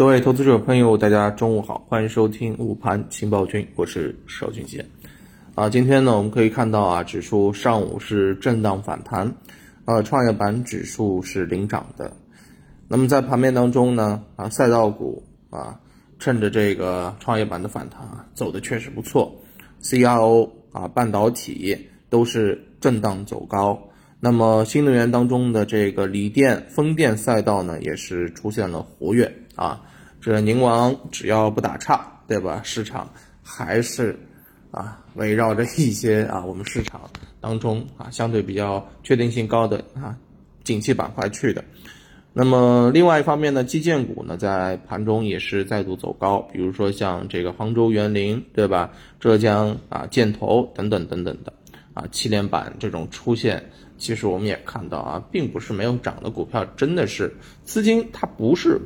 各位投资者朋友，大家中午好，欢迎收听午盘情报君，我是邵俊杰。啊，今天呢，我们可以看到啊，指数上午是震荡反弹，呃，创业板指数是领涨的。那么在盘面当中呢，啊，赛道股啊，趁着这个创业板的反弹啊，走的确实不错，CRO 啊，半导体都是震荡走高。那么新能源当中的这个锂电、风电赛道呢，也是出现了活跃啊。这宁王只要不打岔，对吧？市场还是啊围绕着一些啊我们市场当中啊相对比较确定性高的啊景气板块去的。那么另外一方面呢，基建股呢在盘中也是再度走高，比如说像这个杭州园林，对吧？浙江啊建投等等等等的啊七连板这种出现。其实我们也看到啊，并不是没有涨的股票，真的是资金它不是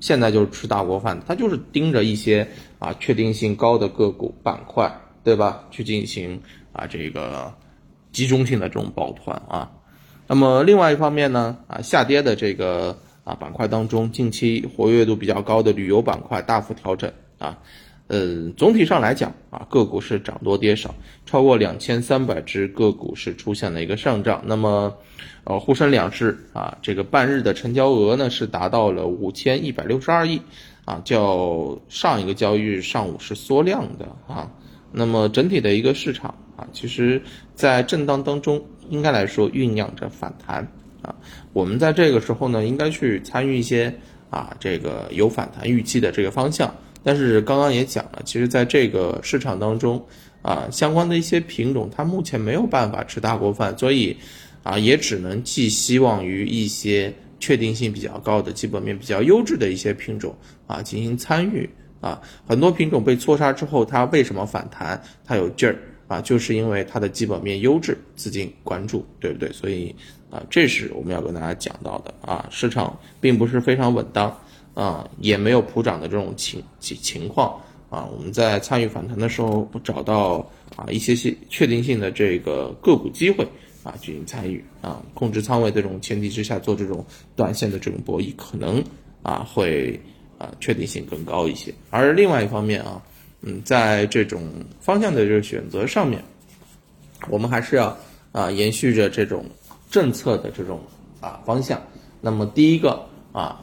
现在就是吃大锅饭，它就是盯着一些啊确定性高的个股板块，对吧？去进行啊这个集中性的这种抱团啊。那么另外一方面呢，啊下跌的这个啊板块当中，近期活跃度比较高的旅游板块大幅调整啊。呃，总体上来讲啊，个股是涨多跌少，超过两千三百只个股是出现了一个上涨。那么，呃，沪深两市啊，这个半日的成交额呢是达到了五千一百六十二亿，啊，较上一个交易日上午是缩量的啊。那么整体的一个市场啊，其实在震荡当中，应该来说酝酿着反弹啊。我们在这个时候呢，应该去参与一些啊，这个有反弹预期的这个方向。但是刚刚也讲了，其实在这个市场当中，啊，相关的一些品种它目前没有办法吃大锅饭，所以，啊，也只能寄希望于一些确定性比较高的、基本面比较优质的一些品种啊进行参与啊。很多品种被错杀之后，它为什么反弹？它有劲儿啊，就是因为它的基本面优质，资金关注，对不对？所以啊，这是我们要跟大家讲到的啊，市场并不是非常稳当。啊，也没有普涨的这种情情情况啊。我们在参与反弹的时候，找到啊一些些确定性的这个个股机会啊进行参与啊，控制仓位这种前提之下做这种短线的这种博弈，可能啊会啊确定性更高一些。而另外一方面啊，嗯，在这种方向的这个选择上面，我们还是要啊延续着这种政策的这种啊方向。那么第一个啊。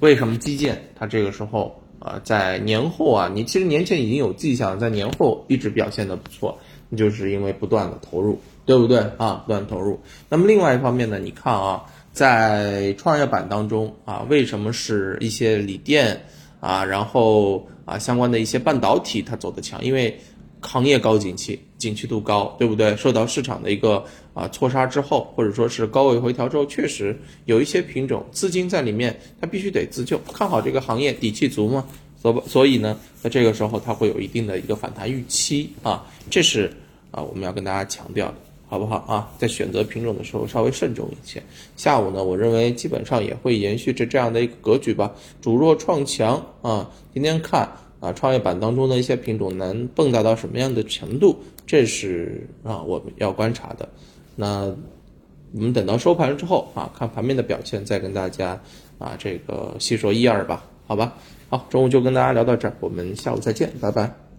为什么基建它这个时候啊，在年后啊，你其实年前已经有迹象，在年后一直表现的不错，就是因为不断的投入，对不对啊？不断投入。那么另外一方面呢，你看啊，在创业板当中啊，为什么是一些锂电啊，然后啊相关的一些半导体它走的强？因为行业高景气，景气度高，对不对？受到市场的一个啊错杀之后，或者说是高位回调之后，确实有一些品种资金在里面，它必须得自救，看好这个行业，底气足嘛。所所以呢，在这个时候它会有一定的一个反弹预期啊，这是啊我们要跟大家强调的，好不好啊？在选择品种的时候稍微慎重一些。下午呢，我认为基本上也会延续着这样的一个格局吧，主弱创强啊。今天看。啊，创业板当中的一些品种能蹦跶到什么样的程度，这是啊我们要观察的。那我们等到收盘之后啊，看盘面的表现，再跟大家啊这个细说一二吧，好吧？好，中午就跟大家聊到这儿，我们下午再见，拜拜。